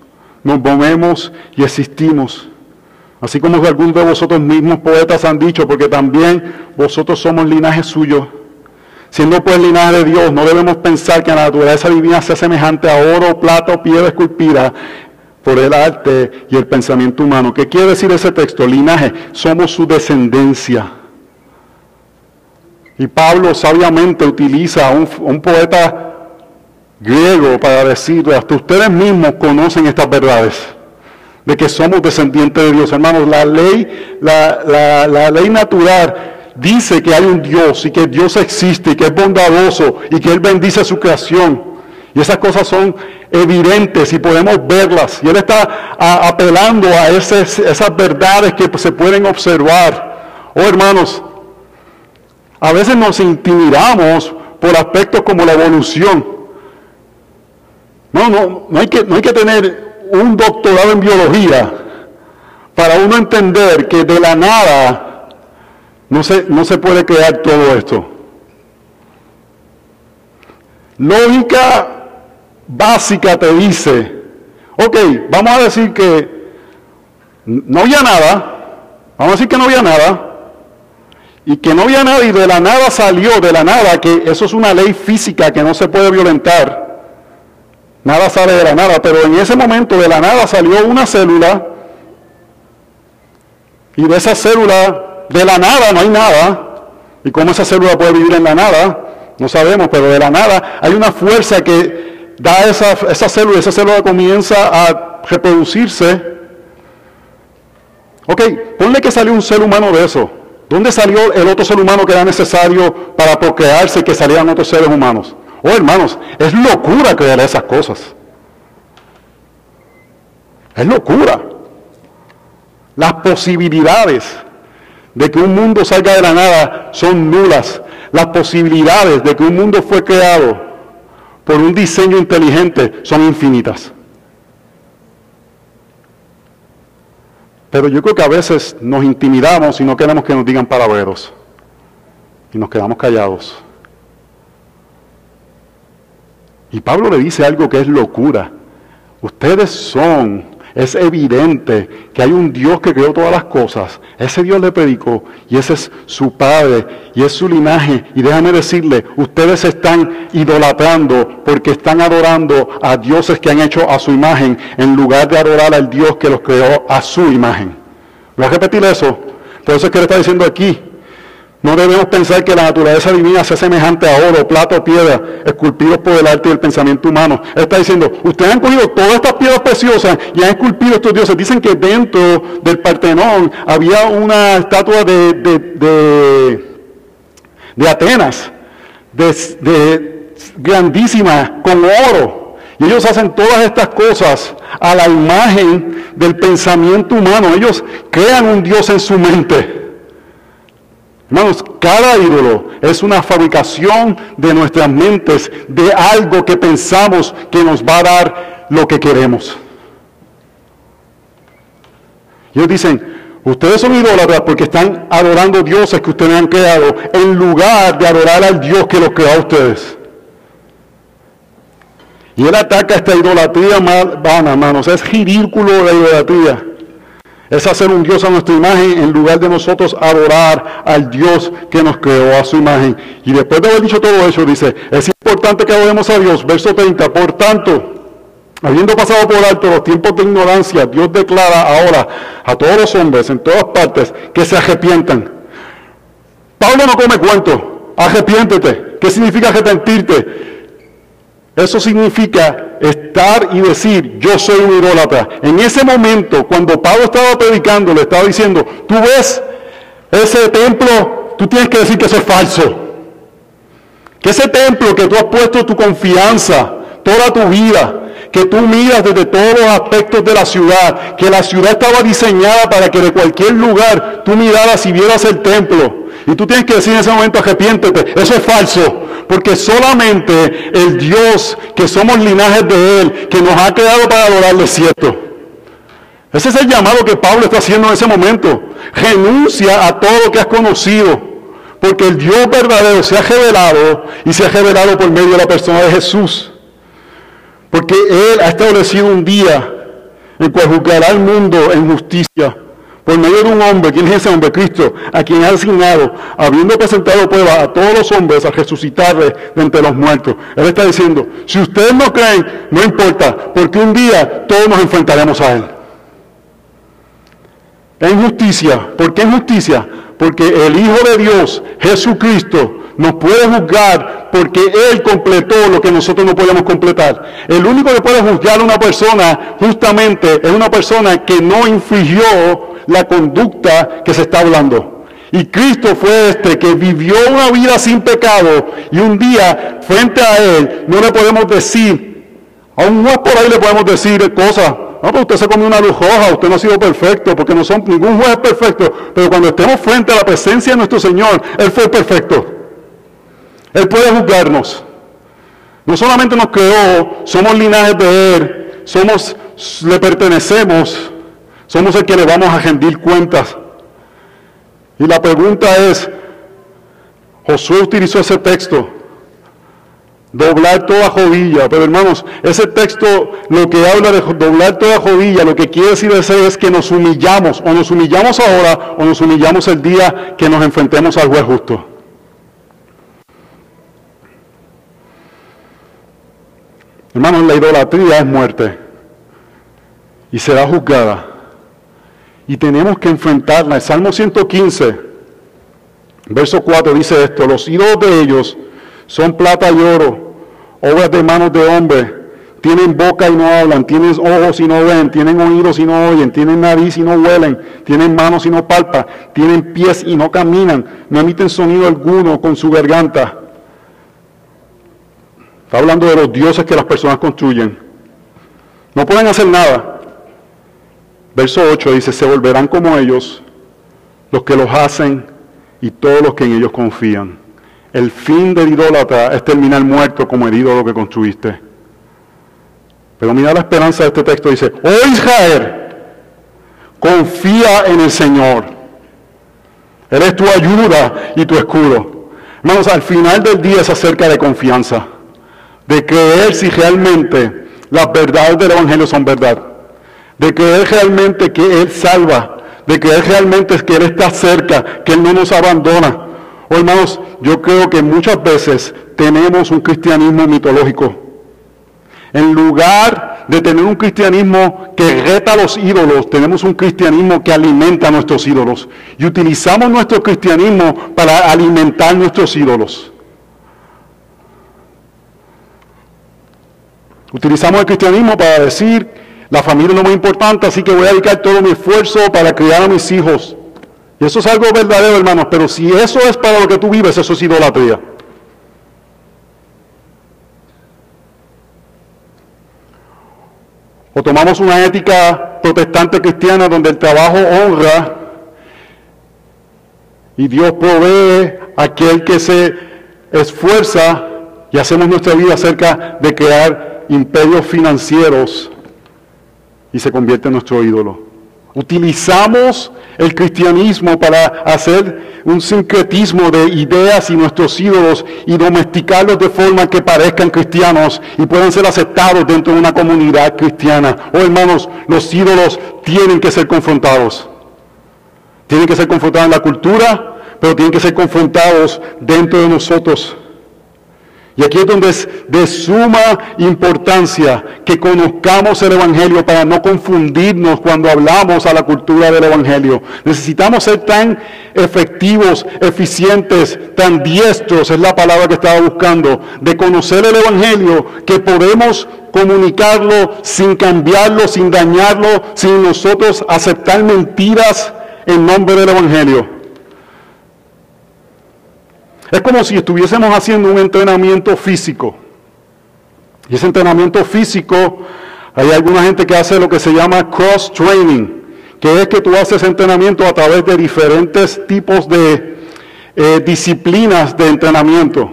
nos movemos y existimos. Así como algunos de vosotros mismos poetas han dicho, porque también vosotros somos linaje suyo. Siendo pues linaje de Dios, no debemos pensar que la naturaleza divina sea semejante a oro, plata o piedra esculpida por el arte y el pensamiento humano. ¿Qué quiere decir ese texto? Linaje, somos su descendencia. Y Pablo sabiamente utiliza a un, poeta griego para decir, hasta ustedes mismos conocen estas verdades, de que somos descendientes de Dios. Hermanos, la ley, la, la ley natural dice que hay un Dios y que Dios existe y que es bondadoso y que Él bendice su creación. Y esas cosas son evidentes y podemos verlas. Y Él está apelando a esas, esas verdades que se pueden observar. Oh hermanos, a veces nos intimidamos por aspectos como la evolución. No, no, no hay que, no hay que tener un doctorado en biología para uno entender que de la nada no se, no se puede crear todo esto. Lógica básica te dice, ok, vamos a decir que no había nada, vamos a decir que no había nada, y que no había nada y de la nada salió, de la nada, que eso es una ley física que no se puede violentar. Nada sale de la nada, pero en ese momento de la nada salió una célula y de esa célula, de la nada no hay nada. ¿Y cómo esa célula puede vivir en la nada? No sabemos, pero de la nada hay una fuerza que da esa, esa célula, esa célula comienza a reproducirse. Ok, ponle que salió un ser humano de eso. ¿Dónde salió el otro ser humano que era necesario para procrearse que salieran otros seres humanos? Oh, hermanos, es locura creer esas cosas. Es locura. Las posibilidades de que un mundo salga de la nada son nulas. Las posibilidades de que un mundo fue creado por un diseño inteligente son infinitas. Pero yo creo que a veces nos intimidamos y no queremos que nos digan palabreros. Y nos quedamos callados. Y Pablo le dice algo que es locura. Ustedes son, es evidente que hay un Dios que creó todas las cosas. Ese Dios le predicó y ese es su padre y es su linaje. Y déjame decirle, ustedes están idolatrando porque están adorando a dioses que han hecho a su imagen en lugar de adorar al Dios que los creó a su imagen. Voy a repetir eso. Por eso es que le está diciendo aquí, no debemos pensar que la naturaleza divina sea semejante a oro, plata o piedra, esculpidos por el arte y el pensamiento humano. Él está diciendo, ustedes han cogido todas estas piedras preciosas y han esculpido estos dioses. Dicen que dentro del Partenón había una estatua de, de, Atenas, de, grandísima, con oro. Y ellos hacen todas estas cosas a la imagen del pensamiento humano. Ellos crean un Dios en su mente. Hermanos, cada ídolo es una fabricación de nuestras mentes, de algo que pensamos que nos va a dar lo que queremos. Ellos dicen, ustedes son idólatras porque están adorando dioses que ustedes han creado en lugar de adorar al Dios que los creó a ustedes. Y él ataca esta idolatría vana, hermanos. Es ridículo la idolatría. Es hacer un Dios a nuestra imagen en lugar de nosotros adorar al Dios que nos creó a su imagen. Y después de haber dicho todo eso, dice, es importante que adoremos a Dios. Verso 30, por tanto, habiendo pasado por alto los tiempos de ignorancia, Dios declara ahora a todos los hombres en todas partes que se arrepientan. Pablo no come cuento, arrepiéntete. ¿Qué significa arrepentirte? Eso significa estar y decir, yo soy un idólatra. En ese momento, cuando Pablo estaba predicando, le estaba diciendo, tú ves ese templo, tú tienes que decir que eso es falso. Que ese templo que tú has puesto tu confianza toda tu vida, que tú miras desde todos los aspectos de la ciudad, que la ciudad estaba diseñada para que de cualquier lugar tú miraras y vieras el templo. Y tú tienes que decir en ese momento, arrepiéntete. Eso es falso. Porque solamente el Dios, que somos linajes de Él, que nos ha creado para adorarle, cierto. Ese es el llamado que Pablo está haciendo en ese momento. Renuncia a todo lo que has conocido. Porque el Dios verdadero se ha revelado y se ha revelado por medio de la persona de Jesús. Porque Él ha establecido un día en cual juzgará al mundo en justicia por medio de un hombre, ¿quién es ese hombre? Cristo, a quien ha asignado, habiendo presentado prueba a todos los hombres a resucitarle de entre los muertos. Él está diciendo, si ustedes no creen, no importa, porque un día todos nos enfrentaremos a Él. En justicia, ¿por qué en justicia? Porque el Hijo de Dios, Jesucristo, nos puede juzgar porque Él completó lo que nosotros no podemos completar. El único que puede juzgar a una persona justamente es una persona que no infringió la conducta que se está hablando. Y Cristo fue este que vivió una vida sin pecado y un día frente a Él no le podemos decir, a un juez por ahí le podemos decir cosas, no, pero usted se comió una luz roja, usted no ha sido perfecto, porque no son, ningún juez es perfecto, pero cuando estemos frente a la presencia de nuestro Señor, Él fue perfecto. Él puede juzgarnos. No solamente nos creó, somos linajes de Él, somos, le pertenecemos, somos el que le vamos a rendir cuentas. Y la pregunta es, Josué utilizó ese texto, doblar toda rodilla, pero hermanos, ese texto lo que habla de doblar toda rodilla, lo que quiere decir es que nos humillamos, o nos humillamos ahora, o nos humillamos el día que nos enfrentemos al juez justo. Hermanos, la idolatría es muerte y será juzgada y tenemos que enfrentarla. El Salmo 115, verso 4 dice esto, los ídolos de ellos son plata y oro, obras de manos de hombre. Tienen boca y no hablan, tienen ojos y no ven, tienen oídos y no oyen, tienen nariz y no huelen, tienen manos y no palpan, tienen pies y no caminan, no emiten sonido alguno con su garganta. Está hablando de los dioses que las personas construyen. No pueden hacer nada. Verso 8 dice, se volverán como ellos los que los hacen y todos los que en ellos confían. El fin del idólatra es terminar muerto como el ídolo que construiste. Pero mira la esperanza de este texto, dice, oh Israel, confía en el Señor. Él es tu ayuda y tu escudo. Hermanos, al final del día es acerca de confianza, de creer si realmente las verdades del Evangelio son verdad de creer realmente que Él salva, de creer realmente que Él está cerca, que Él no nos abandona. Oh, hermanos, yo creo que muchas veces tenemos un cristianismo mitológico. En lugar de tener un cristianismo que reta a los ídolos, tenemos un cristianismo que alimenta a nuestros ídolos. Y utilizamos nuestro cristianismo para alimentar nuestros ídolos. Utilizamos el cristianismo para decir la familia es muy importante, así que voy a dedicar todo mi esfuerzo para criar a mis hijos. Y eso es algo verdadero, hermanos, pero si eso es para lo que tú vives, eso es idolatría. O tomamos una ética protestante cristiana donde el trabajo honra y Dios provee a aquel que se esfuerza y hacemos nuestra vida acerca de crear imperios financieros y se convierte en nuestro ídolo. Utilizamos el cristianismo para hacer un sincretismo de ideas y nuestros ídolos y domesticarlos de forma que parezcan cristianos y puedan ser aceptados dentro de una comunidad cristiana. Oh hermanos, los ídolos tienen que ser confrontados. Tienen que ser confrontados en la cultura, pero tienen que ser confrontados dentro de nosotros. Y aquí es donde es de suma importancia que conozcamos el Evangelio para no confundirnos cuando hablamos a la cultura del Evangelio. Necesitamos ser tan efectivos, eficientes, tan diestros, es la palabra que estaba buscando, de conocer el Evangelio, que podemos comunicarlo sin cambiarlo, sin dañarlo, sin nosotros aceptar mentiras en nombre del Evangelio. Es como si estuviésemos haciendo un entrenamiento físico. Y ese entrenamiento físico, hay alguna gente que hace lo que se llama cross training, que es que tú haces entrenamiento a través de diferentes tipos de eh, disciplinas de entrenamiento.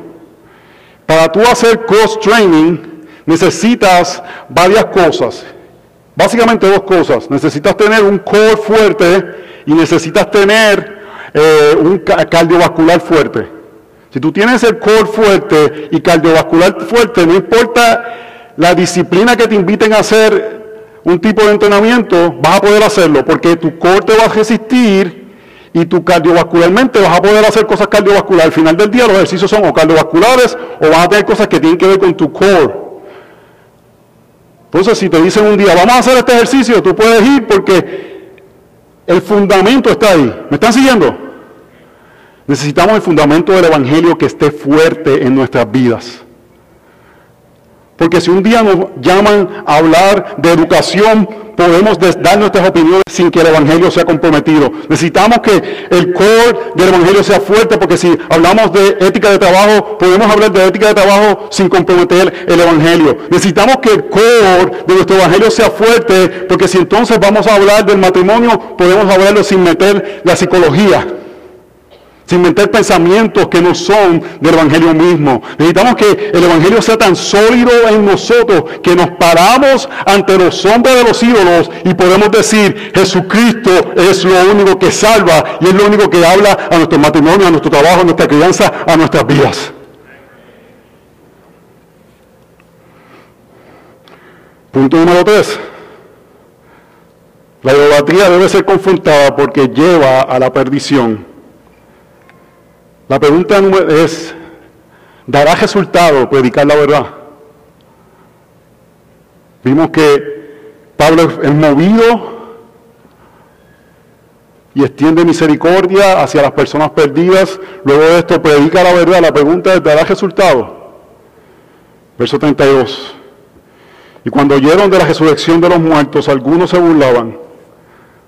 Para tú hacer cross training necesitas varias cosas. Básicamente dos cosas. Necesitas tener un core fuerte y necesitas tener eh, un cardiovascular fuerte. Si tú tienes el core fuerte y cardiovascular fuerte, no importa la disciplina que te inviten a hacer un tipo de entrenamiento, vas a poder hacerlo, porque tu core te va a resistir y tu cardiovascularmente vas a poder hacer cosas cardiovasculares. Al final del día los ejercicios son o cardiovasculares o vas a tener cosas que tienen que ver con tu core. Entonces, si te dicen un día, vamos a hacer este ejercicio, tú puedes ir porque el fundamento está ahí. ¿Me están siguiendo? Necesitamos el fundamento del Evangelio que esté fuerte en nuestras vidas. Porque si un día nos llaman a hablar de educación, podemos dar nuestras opiniones sin que el Evangelio sea comprometido. Necesitamos que el core del Evangelio sea fuerte, porque si hablamos de ética de trabajo, podemos hablar de ética de trabajo sin comprometer el Evangelio. Necesitamos que el core de nuestro Evangelio sea fuerte, porque si entonces vamos a hablar del matrimonio, podemos hablarlo sin meter la psicología sin meter pensamientos que no son del Evangelio mismo. Necesitamos que el Evangelio sea tan sólido en nosotros que nos paramos ante los hombres de los ídolos y podemos decir, Jesucristo es lo único que salva y es lo único que habla a nuestro matrimonio, a nuestro trabajo, a nuestra crianza, a nuestras vidas. Punto número tres. La idolatría debe ser confrontada porque lleva a la perdición. La pregunta es, ¿dará resultado predicar la verdad? Vimos que Pablo es movido y extiende misericordia hacia las personas perdidas. Luego de esto predica la verdad. La pregunta es, ¿dará resultado? Verso 32. Y cuando oyeron de la resurrección de los muertos, algunos se burlaban,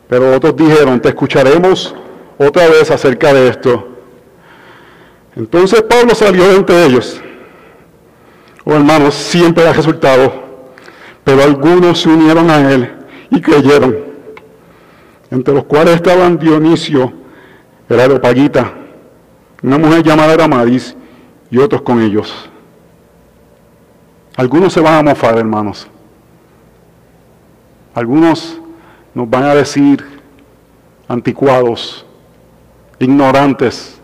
pero otros dijeron, te escucharemos otra vez acerca de esto. Entonces Pablo salió de entre ellos. Oh hermanos, siempre da resultado. Pero algunos se unieron a él y creyeron. Entre los cuales estaban Dionisio, el Areopagita, una mujer llamada Ramadis y otros con ellos. Algunos se van a mofar, hermanos. Algunos nos van a decir anticuados, ignorantes,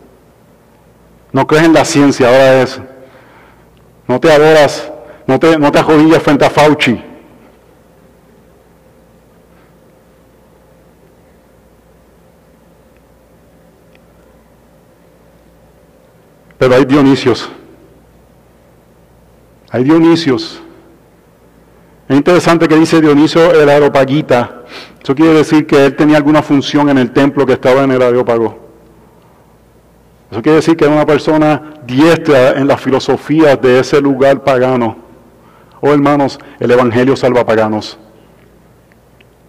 no crees en la ciencia, ahora es. No te adoras, no te, no te arrodillas frente a Fauci. Pero hay Dionisios. Hay Dionisios. Es interesante que dice Dionisio el aeropaguita. Eso quiere decir que él tenía alguna función en el templo que estaba en el aeropago. Eso quiere decir que era una persona diestra en las filosofías de ese lugar pagano. Oh hermanos, el Evangelio salva paganos.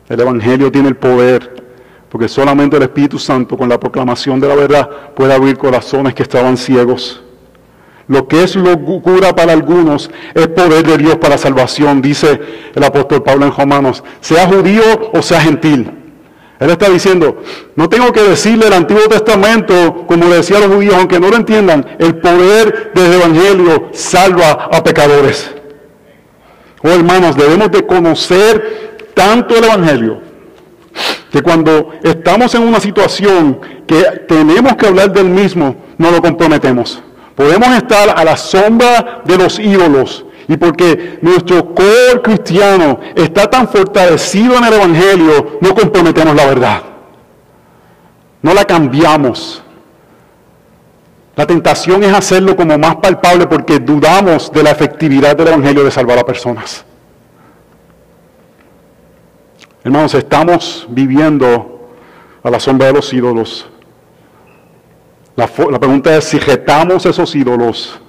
El Evangelio tiene el poder, porque solamente el Espíritu Santo con la proclamación de la verdad puede abrir corazones que estaban ciegos. Lo que es locura para algunos es poder de Dios para salvación, dice el apóstol Pablo en Romanos, sea judío o sea gentil. Él está diciendo, no tengo que decirle el Antiguo Testamento, como le decía los judíos, aunque no lo entiendan, el poder del Evangelio salva a pecadores. Oh hermanos, debemos de conocer tanto el Evangelio que cuando estamos en una situación que tenemos que hablar del mismo, no lo comprometemos. Podemos estar a la sombra de los ídolos y porque nuestro core cristiano está tan fortalecido en el Evangelio, no comprometemos la verdad. No la cambiamos. La tentación es hacerlo como más palpable porque dudamos de la efectividad del Evangelio de salvar a personas. Hermanos, estamos viviendo a la sombra de los ídolos. La, pregunta es si retamos esos ídolos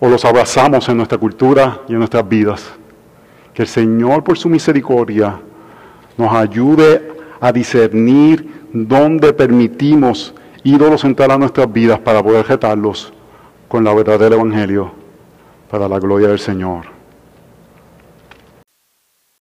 o los abrazamos en nuestra cultura y en nuestras vidas. Que el Señor, por su misericordia, nos ayude a discernir dónde permitimos ídolos entrar a nuestras vidas para poder retarlos con la verdad del Evangelio, para la gloria del Señor.